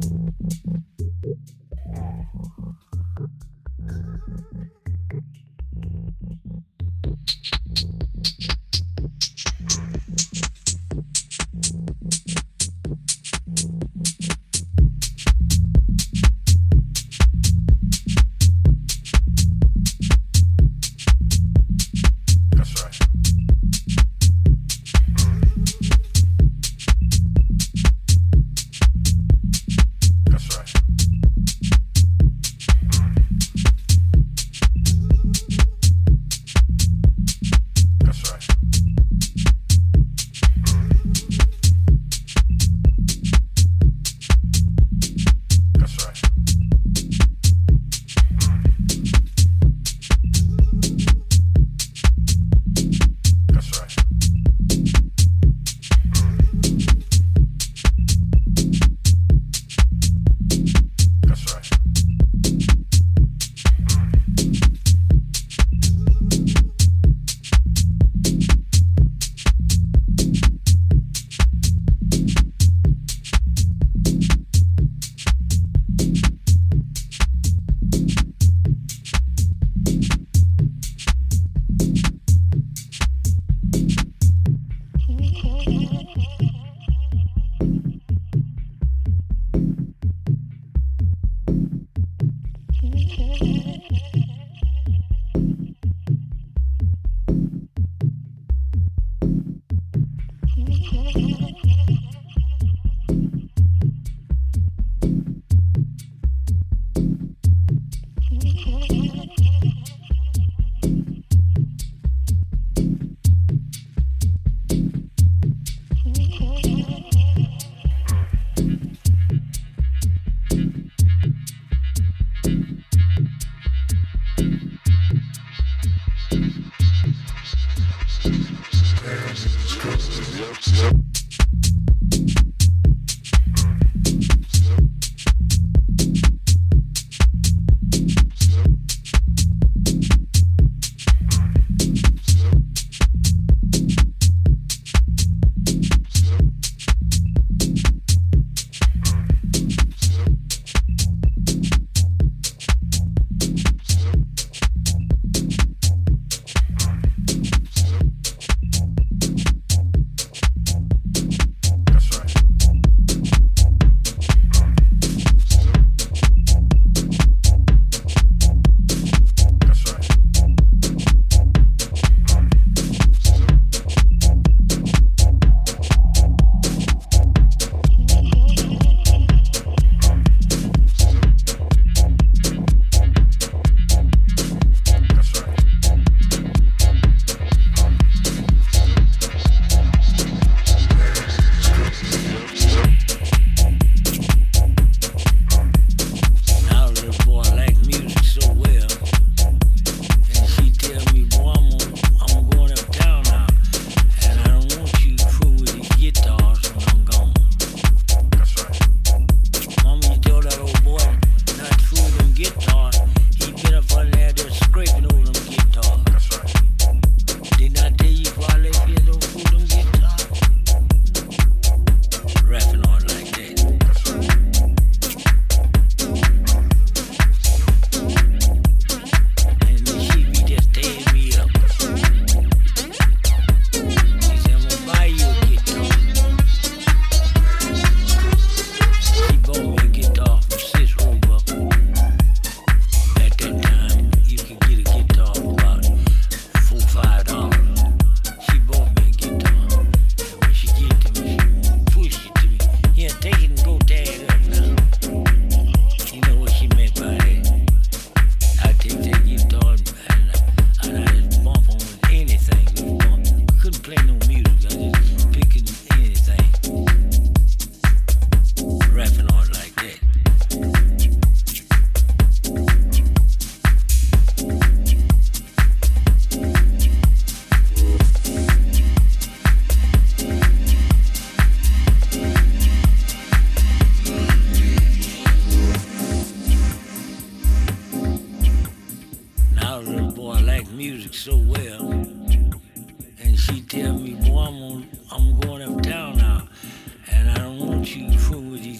Thank you.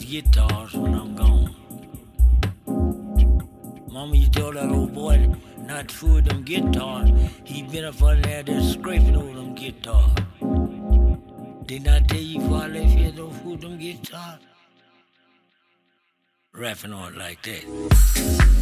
guitars when I'm gone. Mama, you tell that old boy not to with them guitars. He been up under there just scraping all them guitars. Didn't I tell you before I left here don't fool them guitars? Rapping on like that.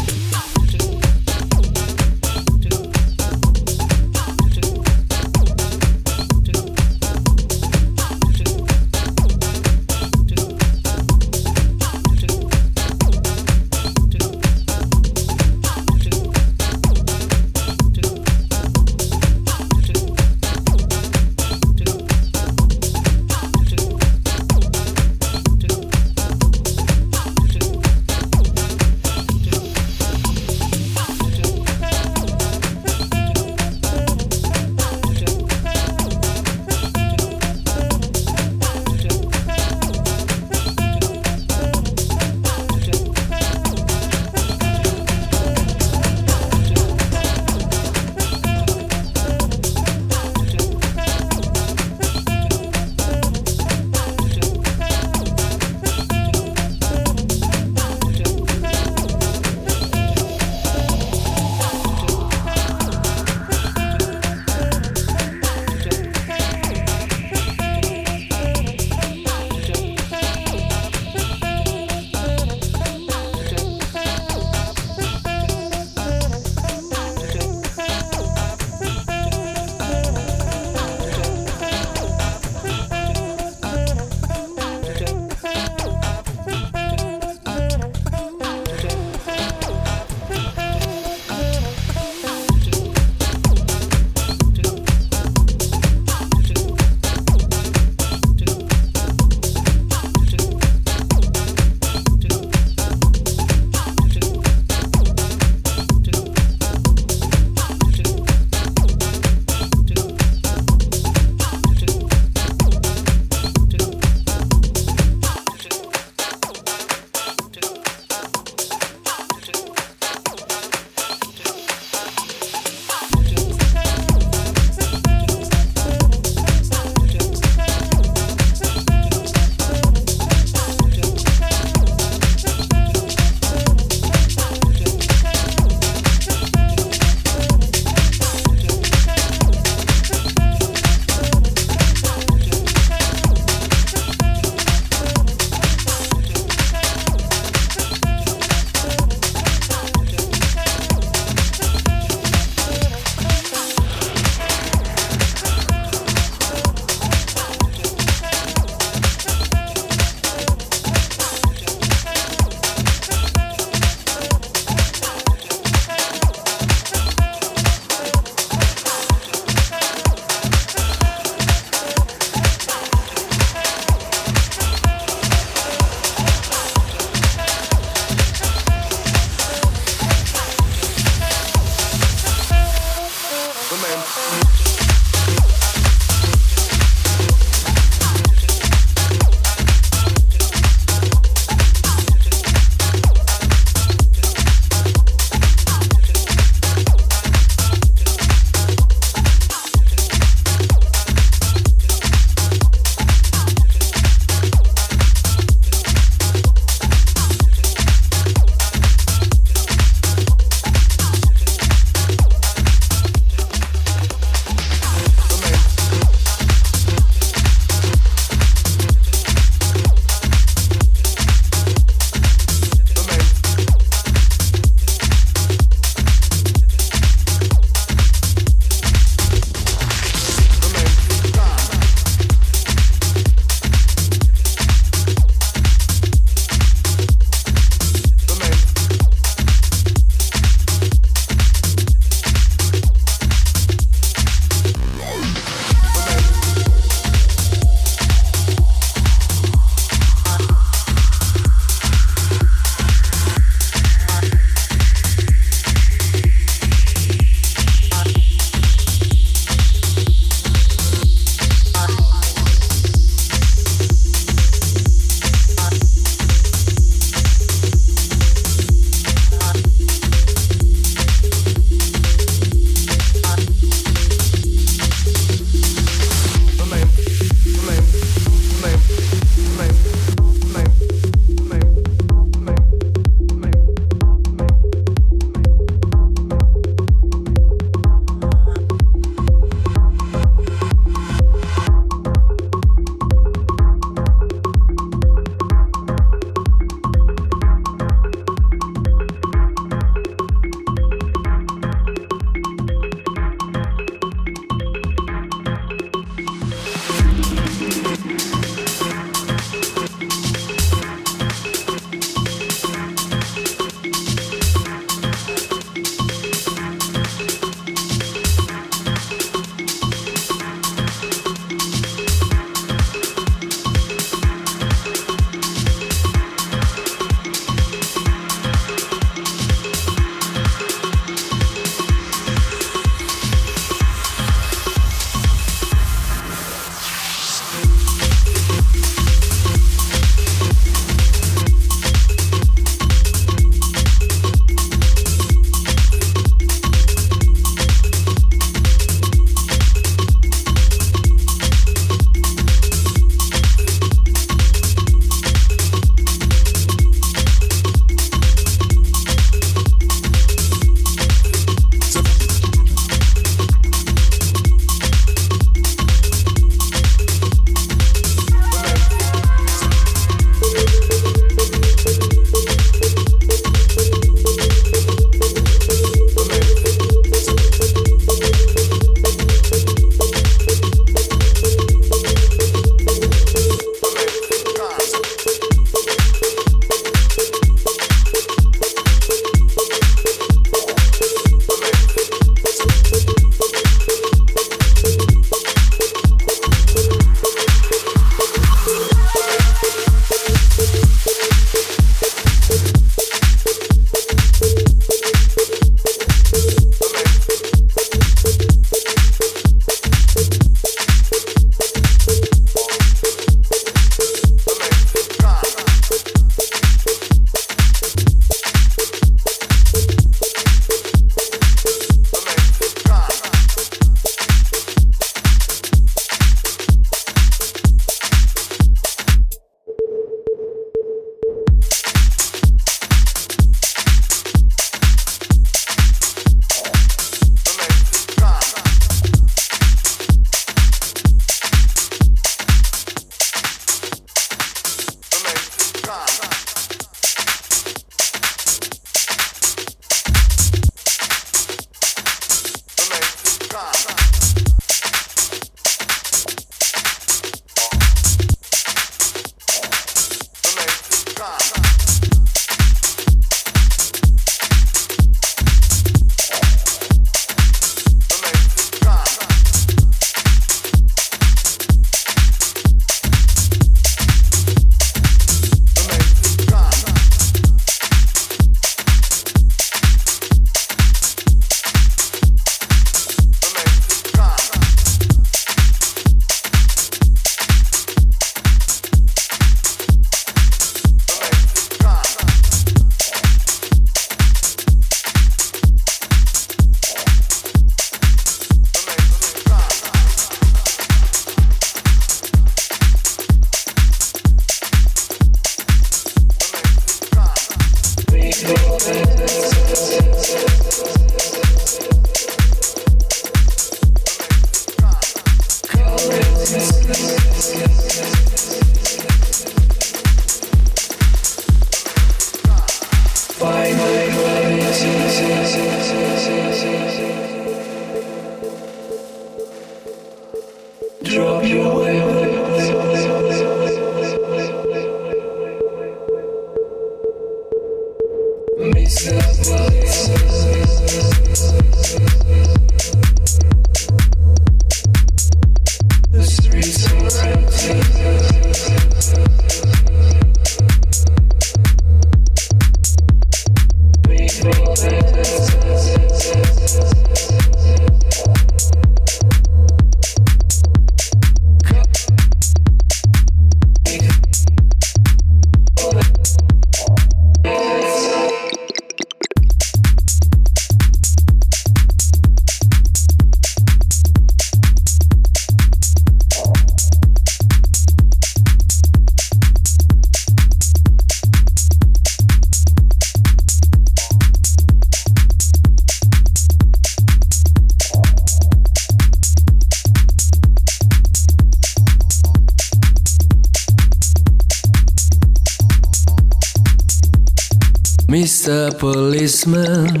Policeman.